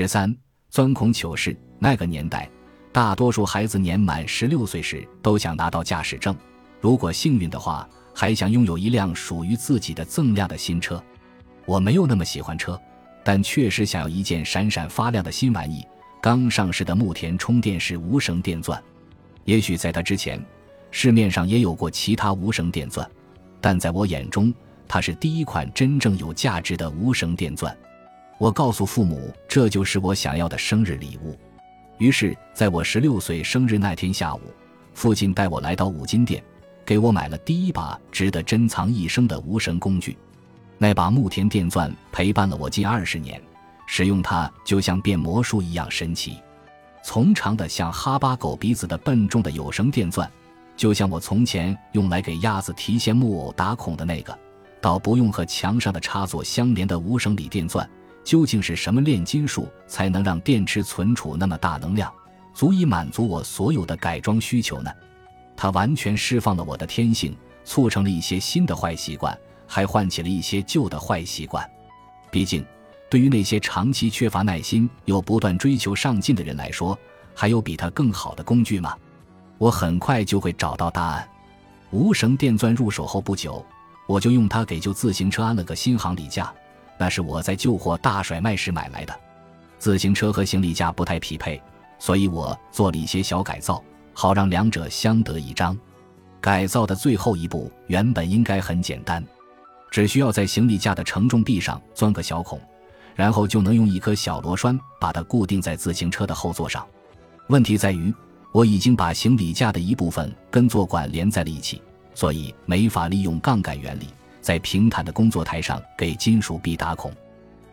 十三，钻孔糗事。那个年代，大多数孩子年满十六岁时都想拿到驾驶证，如果幸运的话，还想拥有一辆属于自己的锃亮的新车。我没有那么喜欢车，但确实想要一件闪闪发亮的新玩意——刚上市的牧田充电式无绳电钻。也许在它之前，市面上也有过其他无绳电钻，但在我眼中，它是第一款真正有价值的无绳电钻。我告诉父母，这就是我想要的生日礼物。于是，在我十六岁生日那天下午，父亲带我来到五金店，给我买了第一把值得珍藏一生的无绳工具。那把牧田电钻陪伴了我近二十年，使用它就像变魔术一样神奇。从长的像哈巴狗鼻子的笨重的有绳电钻，就像我从前用来给鸭子提线木偶打孔的那个，到不用和墙上的插座相连的无绳锂电钻。究竟是什么炼金术才能让电池存储那么大能量，足以满足我所有的改装需求呢？它完全释放了我的天性，促成了一些新的坏习惯，还唤起了一些旧的坏习惯。毕竟，对于那些长期缺乏耐心又不断追求上进的人来说，还有比它更好的工具吗？我很快就会找到答案。无绳电钻入手后不久，我就用它给旧自行车安了个新行李架。那是我在旧货大甩卖时买来的，自行车和行李架不太匹配，所以我做了一些小改造，好让两者相得益彰。改造的最后一步原本应该很简单，只需要在行李架的承重臂上钻个小孔，然后就能用一颗小螺栓把它固定在自行车的后座上。问题在于，我已经把行李架的一部分跟座管连在了一起，所以没法利用杠杆原理。在平坦的工作台上给金属臂打孔，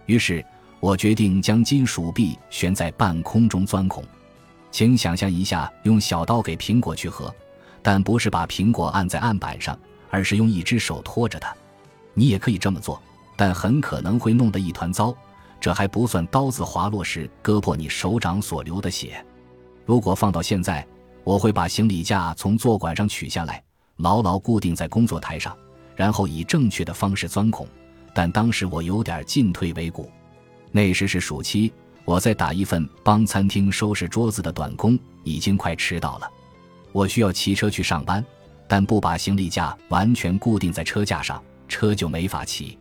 于是我决定将金属臂悬在半空中钻孔。请想象一下，用小刀给苹果去核，但不是把苹果按在案板上，而是用一只手托着它。你也可以这么做，但很可能会弄得一团糟。这还不算刀子滑落时割破你手掌所流的血。如果放到现在，我会把行李架从座管上取下来，牢牢固定在工作台上。然后以正确的方式钻孔，但当时我有点进退维谷。那时是暑期，我在打一份帮餐厅收拾桌子的短工，已经快迟到了。我需要骑车去上班，但不把行李架完全固定在车架上，车就没法骑。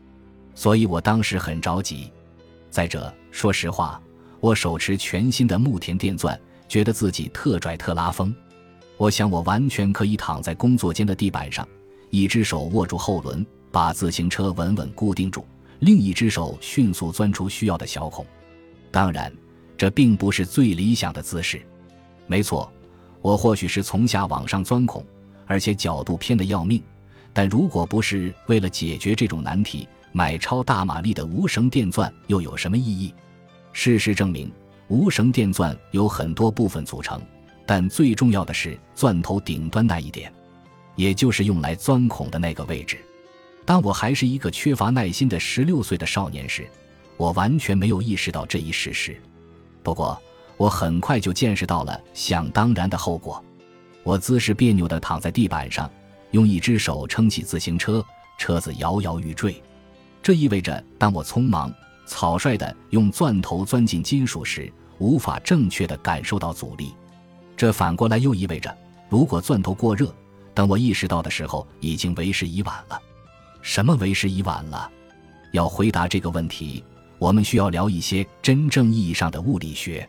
所以我当时很着急。再者，说实话，我手持全新的牧田电钻，觉得自己特拽特拉风。我想，我完全可以躺在工作间的地板上。一只手握住后轮，把自行车稳稳固定住；另一只手迅速钻出需要的小孔。当然，这并不是最理想的姿势。没错，我或许是从下往上钻孔，而且角度偏得要命。但如果不是为了解决这种难题，买超大马力的无绳电钻又有什么意义？事实证明，无绳电钻有很多部分组成，但最重要的是钻头顶端那一点。也就是用来钻孔的那个位置。当我还是一个缺乏耐心的十六岁的少年时，我完全没有意识到这一事实。不过，我很快就见识到了想当然的后果。我姿势别扭地躺在地板上，用一只手撑起自行车，车子摇摇欲坠。这意味着，当我匆忙、草率地用钻头钻进金属时，无法正确地感受到阻力。这反过来又意味着，如果钻头过热，等我意识到的时候，已经为时已晚了。什么为时已晚了？要回答这个问题，我们需要聊一些真正意义上的物理学。